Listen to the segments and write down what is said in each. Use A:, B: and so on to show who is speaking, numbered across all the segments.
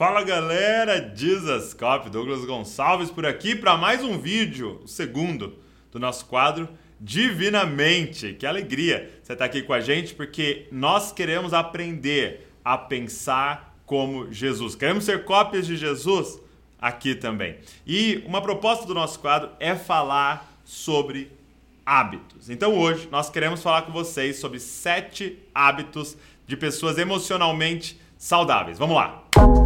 A: Fala galera, Cop, Douglas Gonçalves por aqui para mais um vídeo, o segundo do nosso quadro Divinamente. Que alegria você estar tá aqui com a gente porque nós queremos aprender a pensar como Jesus. Queremos ser cópias de Jesus aqui também. E uma proposta do nosso quadro é falar sobre hábitos. Então hoje nós queremos falar com vocês sobre sete hábitos de pessoas emocionalmente saudáveis. Vamos lá!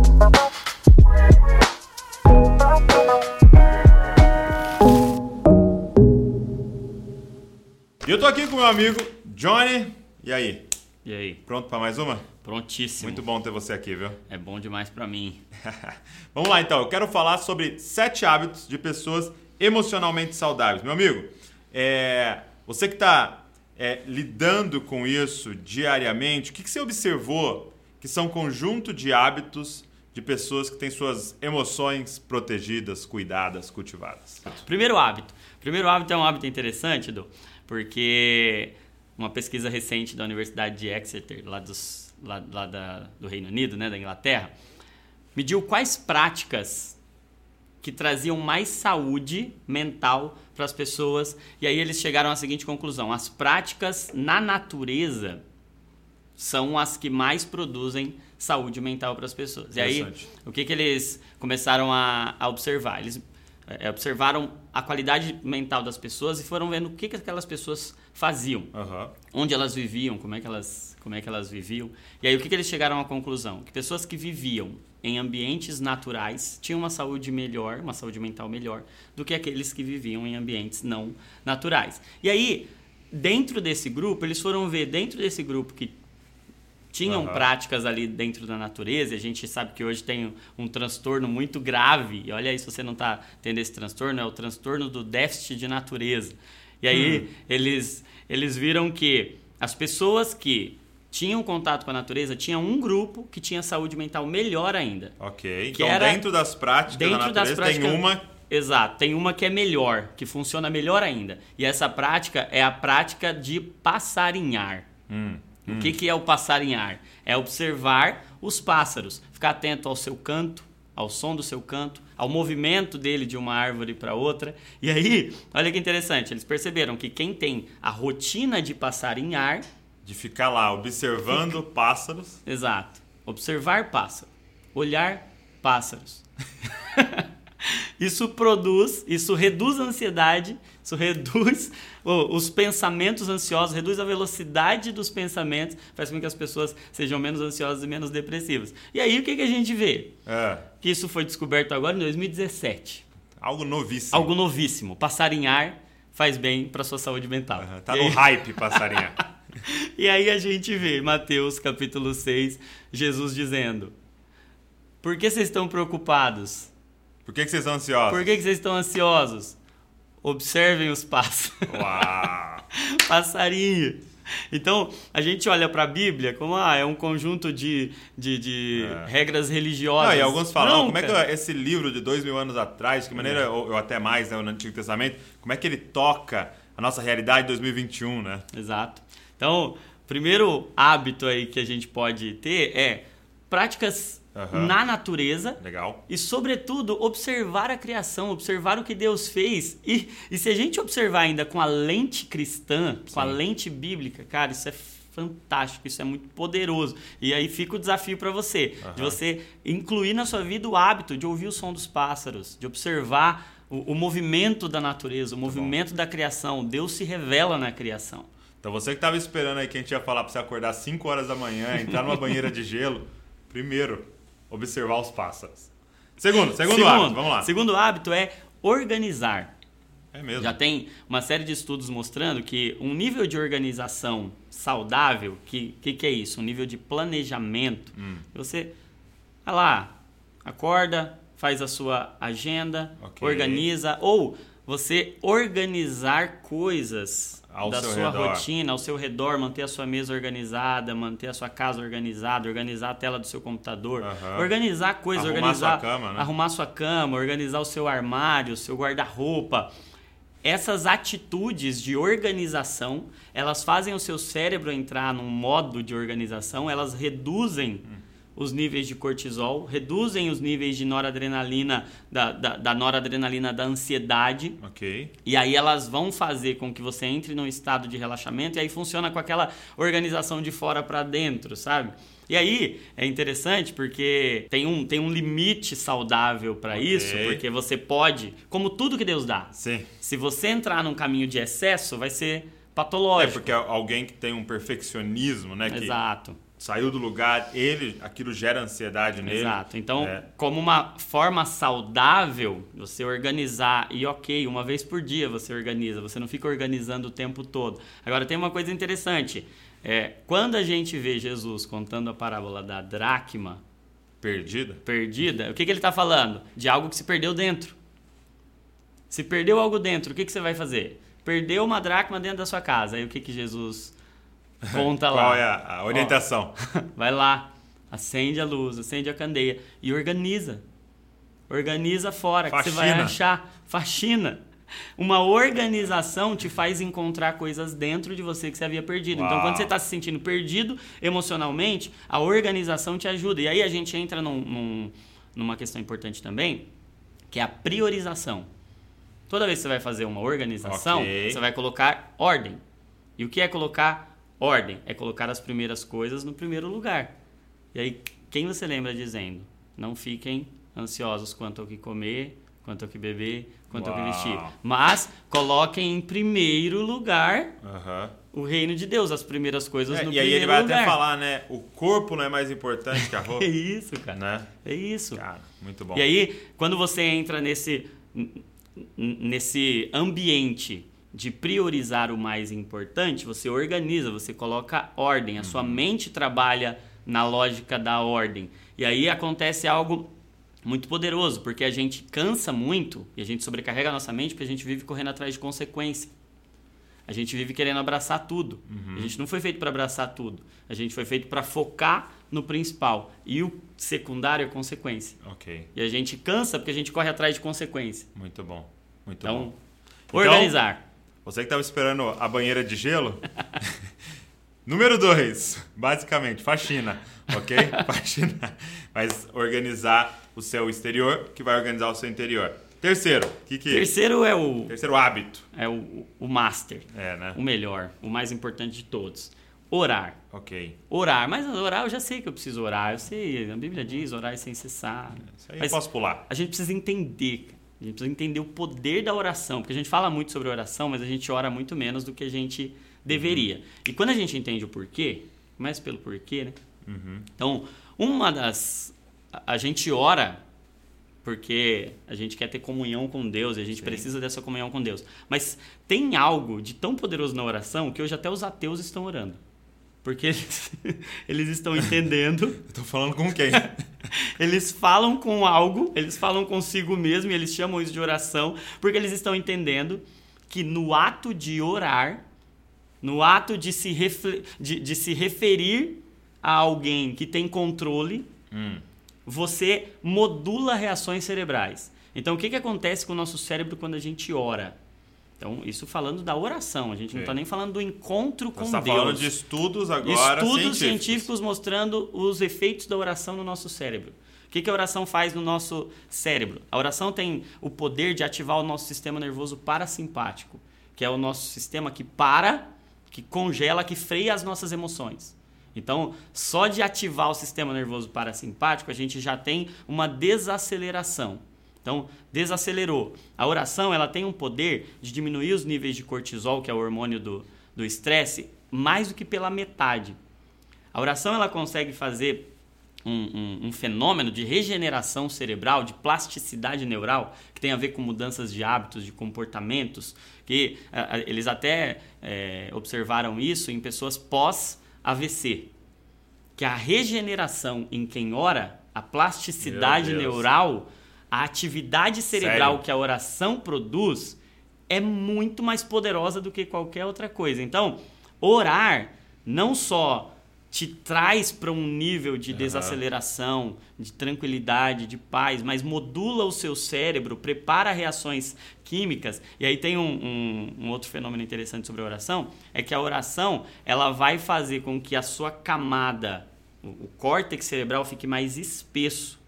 A: E eu tô aqui com meu amigo Johnny. E aí?
B: E aí?
A: Pronto para mais uma?
B: Prontíssimo.
A: Muito bom ter você aqui, viu?
B: É bom demais para mim.
A: Vamos lá então, eu quero falar sobre sete hábitos de pessoas emocionalmente saudáveis. Meu amigo, é... você que está é, lidando com isso diariamente, o que, que você observou que são conjunto de hábitos de pessoas que têm suas emoções protegidas, cuidadas, cultivadas?
B: Primeiro hábito. Primeiro hábito é um hábito interessante, Edu, porque uma pesquisa recente da Universidade de Exeter, lá, dos, lá, lá da, do Reino Unido, né, da Inglaterra, mediu quais práticas que traziam mais saúde mental para as pessoas. E aí eles chegaram à seguinte conclusão: as práticas na natureza são as que mais produzem saúde mental para as pessoas. E aí, o que, que eles começaram a, a observar? Eles é, observaram a qualidade mental das pessoas e foram vendo o que, que aquelas pessoas faziam, uhum. onde elas viviam, como é que elas, como é que elas viviam. E aí, o que, que eles chegaram à conclusão? Que pessoas que viviam em ambientes naturais tinham uma saúde melhor, uma saúde mental melhor, do que aqueles que viviam em ambientes não naturais. E aí, dentro desse grupo, eles foram ver, dentro desse grupo que tinham uhum. práticas ali dentro da natureza. E a gente sabe que hoje tem um, transtorno muito grave. E olha aí, se você não está tendo esse transtorno, é o transtorno do déficit de natureza. E aí hum. eles, eles viram que as pessoas que tinham contato com a natureza tinha um grupo que tinha saúde mental melhor ainda.
A: Ok. então, dentro das práticas dentro da natureza, das práticas, tem uma.
B: Exato, tem uma que é melhor, que funciona melhor ainda. E essa prática é a prática de passarinhar. Hum. Hum. O que, que é o passarinhar? É observar os pássaros, ficar atento ao seu canto, ao som do seu canto, ao movimento dele de uma árvore para outra. E aí, olha que interessante, eles perceberam que quem tem a rotina de passarinhar.
A: De ficar lá observando fica... pássaros.
B: Exato. Observar pássaros. Olhar pássaros. isso produz, isso reduz a ansiedade, isso reduz os pensamentos ansiosos, reduz a velocidade dos pensamentos, faz com que as pessoas sejam menos ansiosas e menos depressivas. E aí o que, que a gente vê? É. Que isso foi descoberto agora em 2017.
A: Algo novíssimo.
B: Algo novíssimo. Passarinhar faz bem para sua saúde mental.
A: Uhum, tá e no aí... hype passarinhar.
B: e aí a gente vê Mateus capítulo 6, Jesus dizendo: Por que vocês estão preocupados?
A: Por que, que vocês estão ansiosos?
B: Por que, que vocês estão ansiosos? Observem os pássaros.
A: Uau!
B: Passarinho. Então, a gente olha para a Bíblia como ah, é um conjunto de, de, de é. regras religiosas.
A: Não, e alguns falam, Não, como cara. é que esse livro de dois mil anos atrás, de que maneira, é. ou, ou, até mais, né, no Antigo Testamento, como é que ele toca a nossa realidade de 2021, né?
B: Exato. Então, primeiro hábito aí que a gente pode ter é práticas uhum. na natureza.
A: Legal.
B: E, sobretudo, observar a criação, observar o que Deus fez. E, e se a gente observar ainda com a lente cristã, Sim. com a lente bíblica, cara, isso é fantástico, isso é muito poderoso. E aí fica o desafio para você, uhum. de você incluir na sua vida o hábito de ouvir o som dos pássaros, de observar o, o movimento da natureza, o movimento bom. da criação. Deus se revela na criação.
A: Então você que estava esperando aí que a gente ia falar para você acordar 5 horas da manhã, entrar numa banheira de gelo, primeiro, observar os pássaros. Segundo, segundo, segundo hábito, vamos lá.
B: Segundo hábito é organizar.
A: É mesmo.
B: Já tem uma série de estudos mostrando que um nível de organização saudável, que que, que é isso? Um nível de planejamento. Hum. Você vai lá, acorda, faz a sua agenda, okay. organiza ou você organizar coisas ao da sua redor. rotina, ao seu redor, manter a sua mesa organizada, manter a sua casa organizada, organizar a tela do seu computador, uhum. organizar coisas,
A: arrumar
B: organizar,
A: sua cama, né?
B: arrumar sua cama, organizar o seu armário, o seu guarda-roupa. Essas atitudes de organização, elas fazem o seu cérebro entrar num modo de organização, elas reduzem hum. Os níveis de cortisol, reduzem os níveis de noradrenalina, da, da, da, noradrenalina da ansiedade.
A: Ok.
B: E aí elas vão fazer com que você entre num estado de relaxamento e aí funciona com aquela organização de fora para dentro, sabe? E aí é interessante porque tem um, tem um limite saudável para okay. isso, porque você pode, como tudo que Deus dá.
A: Sim.
B: Se você entrar num caminho de excesso, vai ser patológico.
A: É porque alguém que tem um perfeccionismo, né?
B: Exato
A: saiu do lugar, ele, aquilo gera ansiedade nele.
B: Exato. Então, é. como uma forma saudável, você organizar e ok, uma vez por dia você organiza, você não fica organizando o tempo todo. Agora tem uma coisa interessante, é, quando a gente vê Jesus contando a parábola da dracma
A: perdida,
B: perdida, o que, que ele está falando? De algo que se perdeu dentro. Se perdeu algo dentro, o que, que você vai fazer? Perdeu uma dracma dentro da sua casa. Aí o que, que Jesus Conta lá.
A: Qual é a, a orientação?
B: Ó, vai lá, acende a luz, acende a candeia e organiza. Organiza fora, faxina. que você vai achar. Faxina. Uma organização te faz encontrar coisas dentro de você que você havia perdido. Uau. Então, quando você está se sentindo perdido emocionalmente, a organização te ajuda. E aí a gente entra num, num, numa questão importante também, que é a priorização. Toda vez que você vai fazer uma organização, okay. você vai colocar ordem. E o que é colocar Ordem é colocar as primeiras coisas no primeiro lugar. E aí, quem você lembra dizendo? Não fiquem ansiosos quanto ao que comer, quanto ao que beber, quanto Uau. ao que vestir. Mas coloquem em primeiro lugar
A: uhum.
B: o reino de Deus, as primeiras coisas é, no primeiro
A: lugar. E aí ele vai
B: lugar.
A: até falar, né? O corpo não é mais importante que a roupa.
B: é isso, cara.
A: Né?
B: É isso.
A: Cara, muito bom.
B: E aí, quando você entra nesse, nesse ambiente de priorizar o mais importante, você organiza, você coloca ordem, a uhum. sua mente trabalha na lógica da ordem. E aí acontece algo muito poderoso, porque a gente cansa muito e a gente sobrecarrega a nossa mente porque a gente vive correndo atrás de consequência. A gente vive querendo abraçar tudo. Uhum. A gente não foi feito para abraçar tudo. A gente foi feito para focar no principal. E o secundário é consequência.
A: Ok.
B: E a gente cansa porque a gente corre atrás de consequência.
A: Muito bom. Muito
B: então,
A: bom.
B: Organizar.
A: Então, você que estava esperando a banheira de gelo. Número dois, basicamente, faxina, ok? faxina. Mas organizar o seu exterior, que vai organizar o seu interior. Terceiro, o que, que
B: Terceiro é o.
A: Terceiro hábito.
B: É o, o master.
A: É, né?
B: O melhor, o mais importante de todos. Orar.
A: Ok.
B: Orar. Mas orar, eu já sei que eu preciso orar. Eu sei, a Bíblia diz orar é sem cessar.
A: Isso aí Mas eu posso pular.
B: A gente precisa entender, a gente precisa entender o poder da oração, porque a gente fala muito sobre oração, mas a gente ora muito menos do que a gente deveria. Uhum. E quando a gente entende o porquê, começa pelo porquê, né?
A: Uhum.
B: Então, uma das. A gente ora porque a gente quer ter comunhão com Deus e a gente Sim. precisa dessa comunhão com Deus. Mas tem algo de tão poderoso na oração que hoje até os ateus estão orando. Porque eles, eles estão entendendo.
A: Estou falando com quem?
B: eles falam com algo, eles falam consigo mesmo e eles chamam isso de oração, porque eles estão entendendo que no ato de orar, no ato de se, de, de se referir a alguém que tem controle,
A: hum.
B: você modula reações cerebrais. Então, o que, que acontece com o nosso cérebro quando a gente ora? Então, isso falando da oração, a gente Sim. não está nem falando do encontro com Você
A: está falando de estudos agora
B: Estudos
A: científicos.
B: científicos mostrando os efeitos da oração no nosso cérebro. O que, que a oração faz no nosso cérebro? A oração tem o poder de ativar o nosso sistema nervoso parasimpático, que é o nosso sistema que para, que congela, que freia as nossas emoções. Então, só de ativar o sistema nervoso parasimpático, a gente já tem uma desaceleração. Então, desacelerou. A oração ela tem um poder de diminuir os níveis de cortisol, que é o hormônio do estresse, mais do que pela metade. A oração ela consegue fazer um, um, um, fenômeno de regeneração cerebral, de plasticidade neural, que tem a ver com mudanças de hábitos, de comportamentos, que a, a, eles até é, observaram isso em pessoas pós-AVC. Que a regeneração em quem ora, a plasticidade neural a atividade cerebral Sério? que a oração produz é muito mais poderosa do que qualquer outra coisa. Então, orar não só te traz para um nível de desaceleração, de tranquilidade, de paz, mas modula o seu cérebro, prepara reações químicas. E aí tem um, um, um, outro fenômeno interessante sobre a oração, é que a oração ela vai fazer com que a sua camada o, o córtex cerebral fique mais espesso.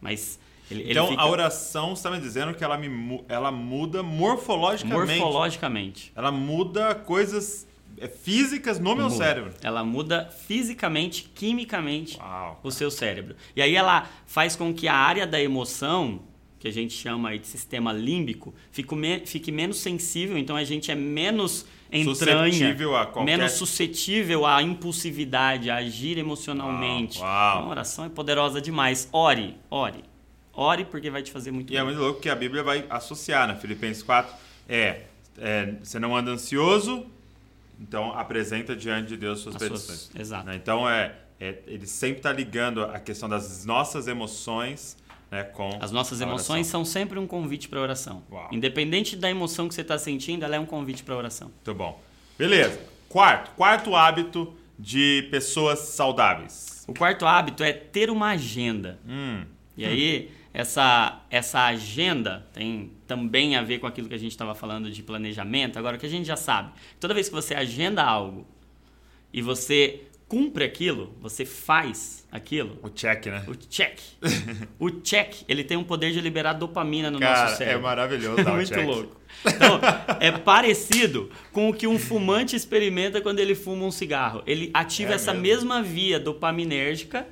B: Mas ele,
A: então,
B: ele fica
A: a oração, você está me dizendo que ela, me, ela muda morfologicamente.
B: morfologicamente.
A: Ela muda coisas é, físicas no meu
B: Muda.
A: cérebro.
B: Ela muda fisicamente, quimicamente
A: Uau.
B: o seu cérebro. E aí ela faz com que a área da emoção, que a gente chama aí de sistema límbico, fique, me- fique menos sensível, então a gente é menos entranha,
A: Suscetível a qualquer-
B: menos suscetível à impulsividade, a agir emocionalmente.
A: Uau, uau.
B: Então, a oração é poderosa demais. Ore, ore. Ore porque vai te fazer muito
A: E é
B: bem.
A: muito louco que a Bíblia vai associar, né? Filipenses 4 é, é você não anda ansioso, então apresenta diante de Deus suas
B: As suas-
A: petições.
B: exato.
A: Né? Então é, é, ele sempre está ligando a questão das nossas emoções né, com
B: As nossas emoções são sempre um convite para oração.
A: Uau.
B: Independente da emoção que você está sentindo, ela é um convite para oração.
A: Muito bom. Beleza. Quarto, quarto hábito de pessoas saudáveis.
B: O quarto hábito é ter uma agenda.
A: Hum,
B: E aí, essa, essa agenda tem também a ver com aquilo que a gente estava falando de planejamento. Agora, o que a gente já sabe, toda vez que você agenda algo e você cumpre aquilo, você faz aquilo,
A: o check, né?
B: o check. o check, ele tem um poder de liberar dopamina no
A: Cara,
B: nosso
A: é
B: cérebro.
A: maravilhoso dar o
B: Muito
A: check.
B: louco. Então, é parecido com o que um fumante experimenta quando ele fuma um cigarro. Ele ativa
A: É
B: essa
A: mesmo?
B: mesma via dopaminérgica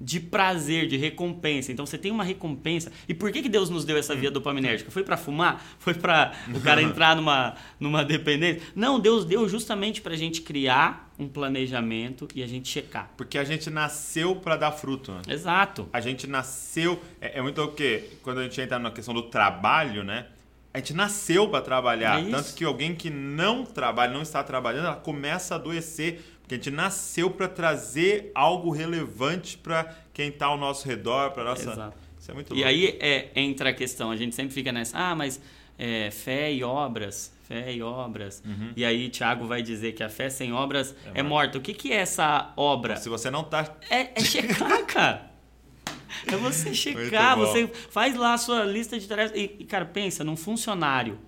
B: de prazer, de recompensa. Então você tem uma recompensa. E por que, que Deus nos deu essa via dopaminérgica? Foi para fumar? Foi para o cara entrar numa, numa dependência? Não, Deus deu justamente para a gente criar um planejamento e a gente checar.
A: Porque a gente nasceu para dar fruto, né?
B: Exato.
A: A gente nasceu. É, é muito o que quando a gente entra na questão do trabalho, né? A gente nasceu para trabalhar.
B: É.
A: Tanto que alguém que não trabalha, não está trabalhando, ela começa a adoecer. Porque a gente nasceu para trazer algo relevante para quem está ao nosso redor, para nossa.
B: Exato.
A: Isso é muito
B: E
A: louco.
B: aí é, entra a questão, a gente sempre fica nessa, ah, mas é, fé e obras, fé e obras. E aí Tiago vai dizer que a fé sem obras é,
A: morta.
B: morta. O que, que é essa obra?
A: Se você não tá.
B: É, é checar, cara. É você checar, você faz lá a sua lista de tarefas. E, e, cara, pensa num funcionário,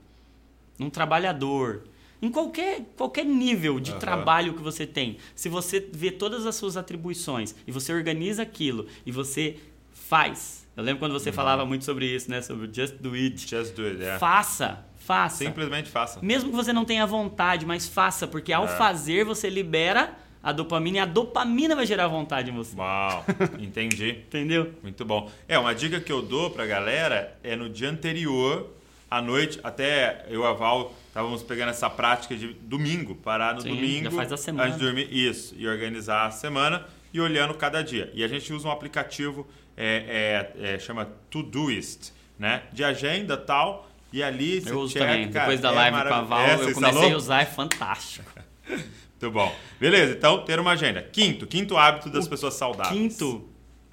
B: num trabalhador, em qualquer, qualquer nível de
A: Aham.
B: trabalho que você tem. Se você vê todas as suas atribuições e você organiza aquilo e você faz. Eu lembro quando
A: Uhum.
B: você falava muito sobre isso, né? Sobre just do it.
A: Just do it, é.
B: Faça, faça.
A: Simplesmente faça.
B: Mesmo que você não tenha vontade, mas faça, porque ao
A: É.
B: fazer você libera a dopamina e a dopamina vai gerar vontade em você.
A: Uau, entendi.
B: Entendeu?
A: Muito bom. É, uma dica que eu dou pra galera é no dia anterior, à noite, até eu e a Val estávamos pegando essa prática de domingo, parar no
B: Sim,
A: domingo,
B: já faz a semana.
A: antes de dormir, isso, e organizar a semana e olhando cada dia. E a gente usa um aplicativo, é, é, é, chama Todoist, né? De agenda tal, e ali você
B: Eu uso
A: checa,
B: também.
A: cara,
B: Depois da
A: é
B: live com a Val,
A: É,
B: eu comecei
A: instalou?
B: a usar, é fantástico.
A: Muito bom. Beleza, então ter uma agenda. Quinto, quinto hábito das pessoas saudáveis.
B: Quinto,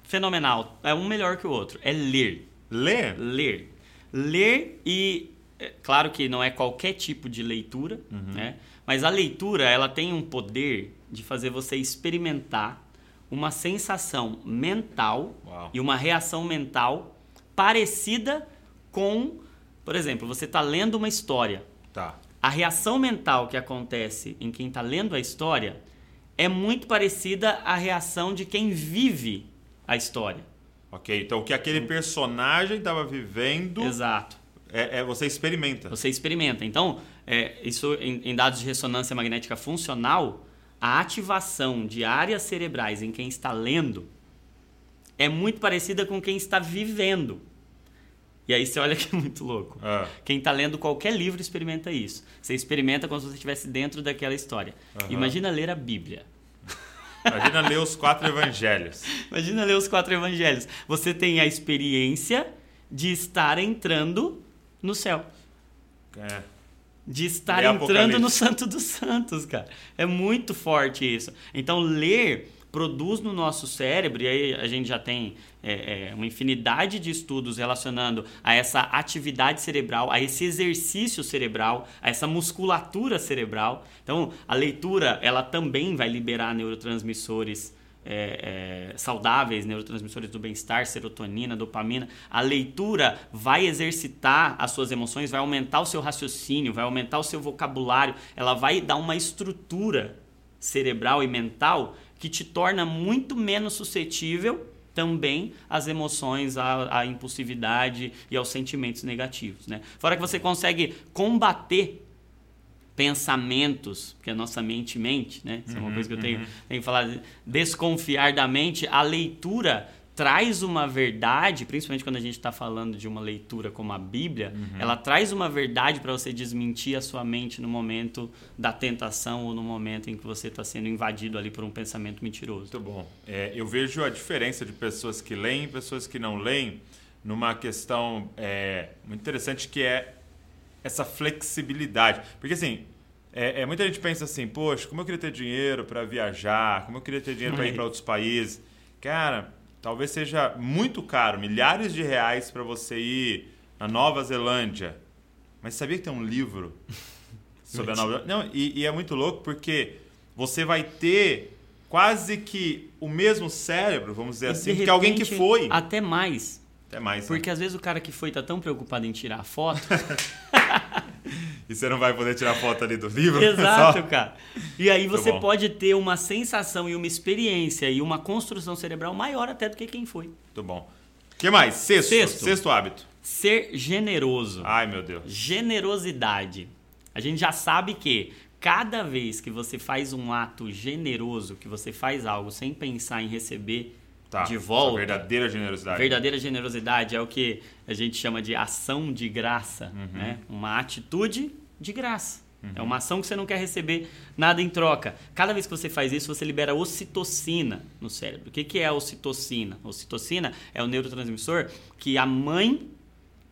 B: fenomenal. É um melhor que o outro. É ler.
A: Ler.
B: Ler. Ler e. é, claro que não é qualquer tipo de leitura,
A: Uhum.
B: né? Mas a leitura, ela tem um poder de fazer você experimentar uma sensação mental
A: Uau.
B: e uma reação mental parecida com, por exemplo, você está lendo uma história.
A: Tá.
B: A reação mental que acontece em quem está lendo a história é muito parecida à reação de quem vive a história.
A: Ok, então o que aquele personagem estava vivendo
B: Exato.
A: é, é você experimenta.
B: Você experimenta. Então, é, isso em, em dados de ressonância magnética funcional, a ativação de áreas cerebrais em quem está lendo é muito parecida com quem está vivendo. E aí você olha que é muito louco.
A: Ah,
B: Quem está lendo qualquer livro experimenta isso. Você experimenta como se você estivesse dentro daquela história.
A: Aham.
B: Imagina ler a Bíblia.
A: Imagina ler os quatro evangelhos.
B: Imagina ler os quatro evangelhos. Você tem a experiência de estar entrando no céu.
A: É.
B: De estar entrando no. Santo dos Santos, cara. É muito forte isso. Então, ler produz no nosso cérebro, e aí a gente já tem é, é, uma infinidade de estudos relacionando a essa atividade cerebral, a esse exercício cerebral, a essa musculatura cerebral. Então, a leitura, ela também vai liberar neurotransmissores é, é, saudáveis, neurotransmissores do bem-estar, serotonina, dopamina. A leitura vai exercitar as suas emoções, vai aumentar o seu raciocínio, vai aumentar o seu vocabulário, ela vai dar uma estrutura cerebral e mental que te torna muito menos suscetível também às emoções, à, à, impulsividade e aos sentimentos negativos. Né? Fora que você consegue combater pensamentos, porque a nossa mente mente, né? Isso é uma uhum, coisa que eu tenho, uhum. tenho falado, desconfiar da mente, a leitura traz uma verdade, principalmente quando a gente está falando de uma leitura como a Bíblia, uhum. ela traz uma verdade para você desmentir a sua mente no momento da tentação ou no momento em que você está sendo invadido ali por um pensamento mentiroso.
A: Muito bom. É, eu vejo a diferença de pessoas que leem e pessoas que não leem numa questão é, muito interessante que é essa flexibilidade. Porque assim, é, é, muita gente pensa assim, poxa, como eu queria ter dinheiro para viajar, como eu queria ter dinheiro para ir para outros países. Cara, talvez seja muito caro, milhares de reais para você ir na Nova Zelândia. Mas sabia que tem um livro sobre a Nova Zelândia? Não, e, e é muito louco porque você vai ter quase que o mesmo cérebro, vamos dizer e assim, de que alguém que foi.
B: Até mais.
A: Até mais.
B: Né? Porque né? às vezes o cara que foi tá tão preocupado em tirar foto.
A: e você não vai poder tirar foto ali do livro?
B: Exato, cara. E aí você pode ter uma sensação e uma experiência e uma construção cerebral maior até do que quem foi.
A: Muito bom. O que mais? Sexto. Sexto. Sexto hábito.
B: Ser generoso.
A: Ai, meu Deus.
B: Generosidade. A gente já sabe que cada vez que você faz um ato generoso, que você faz algo sem pensar em receber tá, de volta.
A: verdadeira generosidade.
B: Verdadeira generosidade é o que a gente chama de ação de graça, uhum. né? Uma atitude de graça. Uhum. É uma ação que você não quer receber nada em troca. Cada vez que você faz isso, você libera ocitocina no cérebro. O que, que é a ocitocina? A ocitocina é o neurotransmissor que a mãe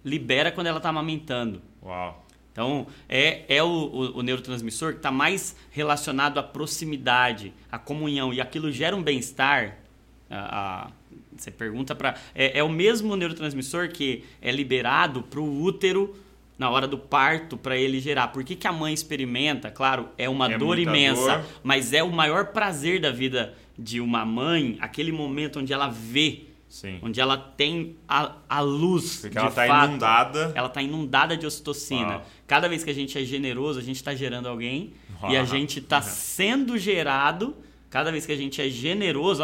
B: libera quando ela está amamentando.
A: Uau.
B: Então, é, é o, o, o neurotransmissor que está mais relacionado à proximidade, à comunhão. E aquilo gera um bem-estar a, a, você pergunta para. É, é, o mesmo neurotransmissor que é liberado para o útero na hora do parto para ele gerar. Por que, que a mãe experimenta? Claro, é uma é dor imensa, dor. mas é o maior prazer da vida de uma mãe, aquele momento onde ela vê.
A: Sim.
B: Onde ela tem a, a luz.
A: Porque ela está inundada.
B: Ela está inundada de ocitocina. Cada vez que a gente é generoso, a gente está gerando alguém. E a gente está sendo gerado Cada vez que a gente é generoso,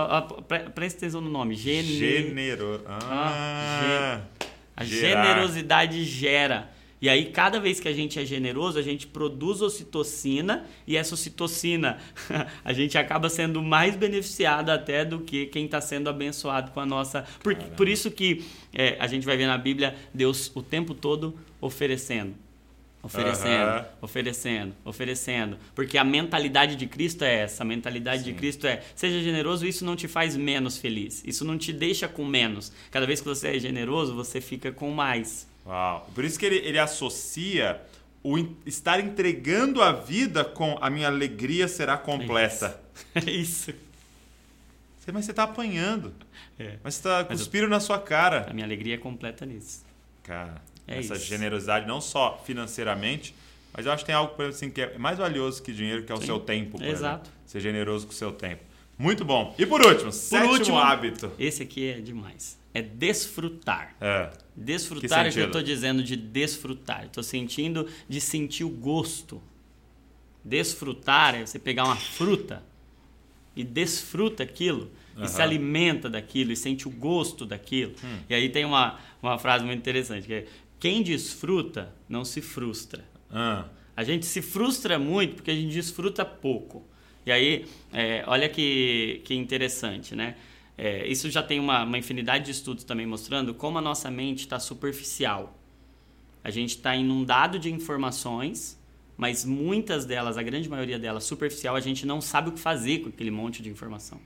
B: presta atenção no nome.
A: Gene... Generoso. Ah,
B: ah a gerar. generosidade gera. E aí, cada vez que a gente é generoso, a gente produz ocitocina e essa ocitocina a gente acaba sendo mais beneficiado até do que quem está sendo abençoado com a nossa. Por, por isso que é, a gente vai ver na Bíblia Deus o tempo todo oferecendo. Oferecendo, uhum. oferecendo, oferecendo. Porque a mentalidade de Cristo é essa. A mentalidade Sim. de Cristo é: seja generoso, isso não te faz menos feliz. Isso não te deixa com menos. Cada vez que você é generoso, você fica com mais.
A: Uau. Por isso que ele, ele associa o estar entregando a vida com a minha alegria será completa.
B: É isso.
A: Mas você está apanhando. É. Mas você está cuspindo eu... na sua cara.
B: A minha alegria é completa nisso.
A: Cara. É essa isso. generosidade, não só financeiramente, mas eu acho que tem algo assim, que é mais valioso que dinheiro, que é o Sim. seu tempo.
B: Exato.
A: Exemplo. Ser generoso com o seu tempo. Muito bom. E por último, por sétimo último, hábito.
B: Esse aqui é demais. É desfrutar.
A: É.
B: Desfrutar é que eu estou dizendo de desfrutar. Estou sentindo de sentir o gosto. Desfrutar é você pegar uma fruta e desfruta aquilo. Uhum. E se alimenta daquilo e sente o gosto daquilo. Hum. E aí tem uma, uma frase muito interessante que é quem desfruta não se frustra.
A: Ah.
B: A gente se frustra muito porque a gente desfruta pouco. E aí, é, olha que, que interessante, né? É, isso já tem uma, uma infinidade de estudos também mostrando como a nossa mente está superficial. A gente está inundado de informações, mas muitas delas, a grande maioria delas, superficial, a gente não sabe o que fazer com aquele monte de informação.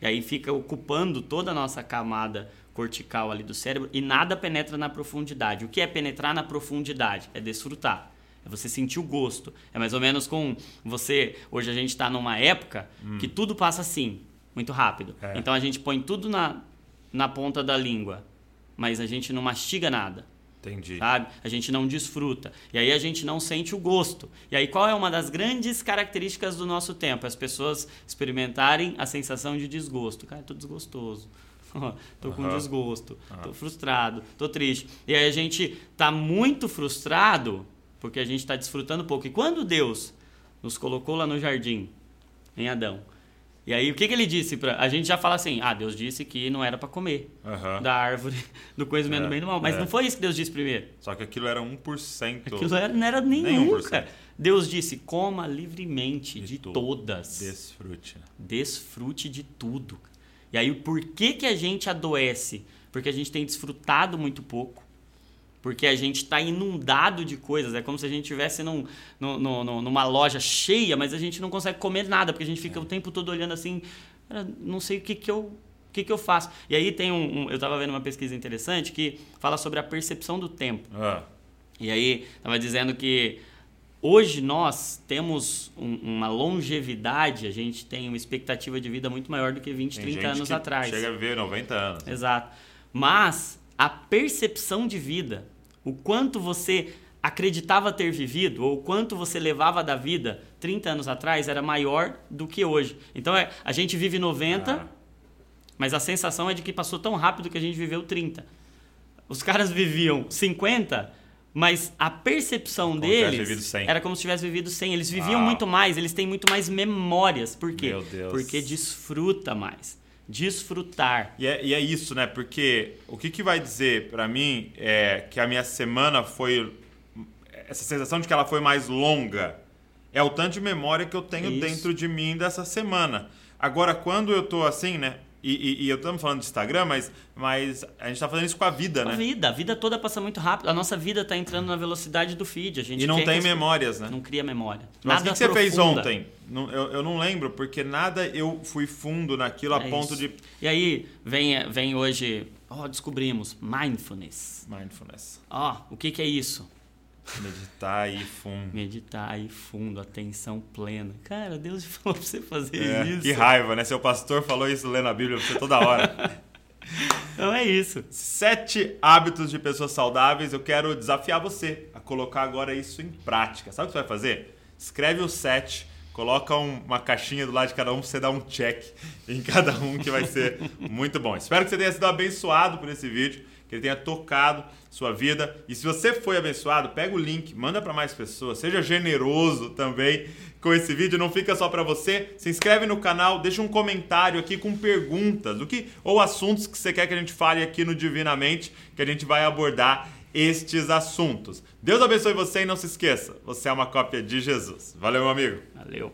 B: E aí fica ocupando toda a nossa camada cortical ali do cérebro e nada penetra na profundidade. O que é penetrar na profundidade? É desfrutar. É você sentir o gosto. É mais ou menos com você. Hoje a gente está numa época hum. que tudo passa assim, muito rápido. É. Então a gente põe tudo na, na ponta da língua, mas a gente não mastiga nada.
A: Entendi.
B: Sabe? A gente não desfruta. E aí a gente não sente o gosto. E aí qual é uma das grandes características do nosso tempo? As pessoas experimentarem a sensação de desgosto. Cara, tô desgostoso tô com uhum. desgosto, uhum. tô frustrado, tô triste. E aí a gente tá muito frustrado porque a gente está desfrutando pouco. E quando Deus nos colocou lá no jardim, em Adão, E aí, o que, que ele disse? Pra... A gente já fala assim, ah, Deus disse que não era para comer
A: Aham.
B: da árvore do conhecimento do
A: É,
B: bem e do mal. Mas
A: é.
B: não foi isso que Deus disse primeiro.
A: Só que aquilo era 1%.
B: Aquilo era- não era nenhum, cara. Deus disse, coma livremente
A: De
B: de, todas.
A: Desfrute.
B: Desfrute de tudo. E aí, por que, que a gente adoece? Porque a gente tem desfrutado muito pouco. Porque a gente está inundado de coisas. É como se a gente estivesse num, num- num- numa loja cheia, mas a gente não consegue comer nada, porque a gente fica o tempo todo olhando assim, "Cara, não sei o que, que eu. O que, que eu faço? E aí tem um, um- Eu estava vendo uma pesquisa interessante que fala sobre a percepção do tempo.
A: Ah,
B: E aí, estava dizendo que hoje nós temos um- uma longevidade, a gente tem uma expectativa de vida muito maior do que 20,
A: tem
B: 30
A: gente
B: anos atrás.
A: Chega a viver 90 anos.
B: Exato. Mas a percepção de vida, o quanto você acreditava ter vivido ou o quanto você levava da vida 30 anos atrás era maior do que hoje. Então é, a gente vive 90,
A: Ah,
B: mas a sensação é de que passou tão rápido que a gente viveu 30. Os caras viviam 50, mas a percepção
A: Como
B: deles
A: vivido 100.
B: era como se tivesse vivido 100. Eles viviam
A: Uau.
B: muito mais, eles têm muito mais memórias. Por quê?
A: Meu Deus.
B: Porque desfruta mais. Desfrutar.
A: E é, e é isso, né? Porque o que, que vai dizer pra mim é que a minha semana foi. Essa sensação de que ela foi mais longa é o tanto de memória que eu tenho
B: Isso.
A: dentro de mim dessa semana. Agora, quando eu tô assim, né? E, e, e eu estamos falando de Instagram, mas, mas a gente tá fazendo isso com a vida,
B: A
A: né?
B: vida, a vida toda passa muito rápido. A nossa vida tá entrando na velocidade do feed. A gente
A: E não tem memórias, né?
B: Não cria memória.
A: Mas o que, que você fez ontem? Não- eu, eu não lembro, porque nada eu fui fundo naquilo a
B: É
A: ponto
B: isso.
A: de.
B: E aí, vem, vem hoje, ó, descobrimos, mindfulness.
A: Mindfulness.
B: Ó, o que que é isso?
A: Meditar aí fundo.
B: Meditar aí fundo, atenção plena. Cara, Deus falou pra você fazer
A: É,
B: isso.
A: que raiva, né? Seu pastor falou isso lendo a Bíblia pra você toda hora.
B: Não é isso.
A: Sete hábitos de pessoas saudáveis. Eu quero desafiar você a colocar agora isso em prática. Sabe o que você vai fazer? Escreve os sete, coloca um- uma caixinha do lado de cada um pra você dar um check em cada um, que vai ser muito bom. Espero que você tenha sido abençoado por esse vídeo, que ele tenha tocado sua vida. E se você foi abençoado, pega o link, manda para mais pessoas, seja generoso também com esse vídeo, não fica só para você. Se inscreve no canal, deixa um comentário aqui com perguntas, o que ou assuntos que você quer que a gente fale aqui no Divinamente, que a gente vai abordar estes assuntos. Deus abençoe você e não se esqueça, você é uma cópia de Jesus. Valeu, meu amigo.
B: Valeu.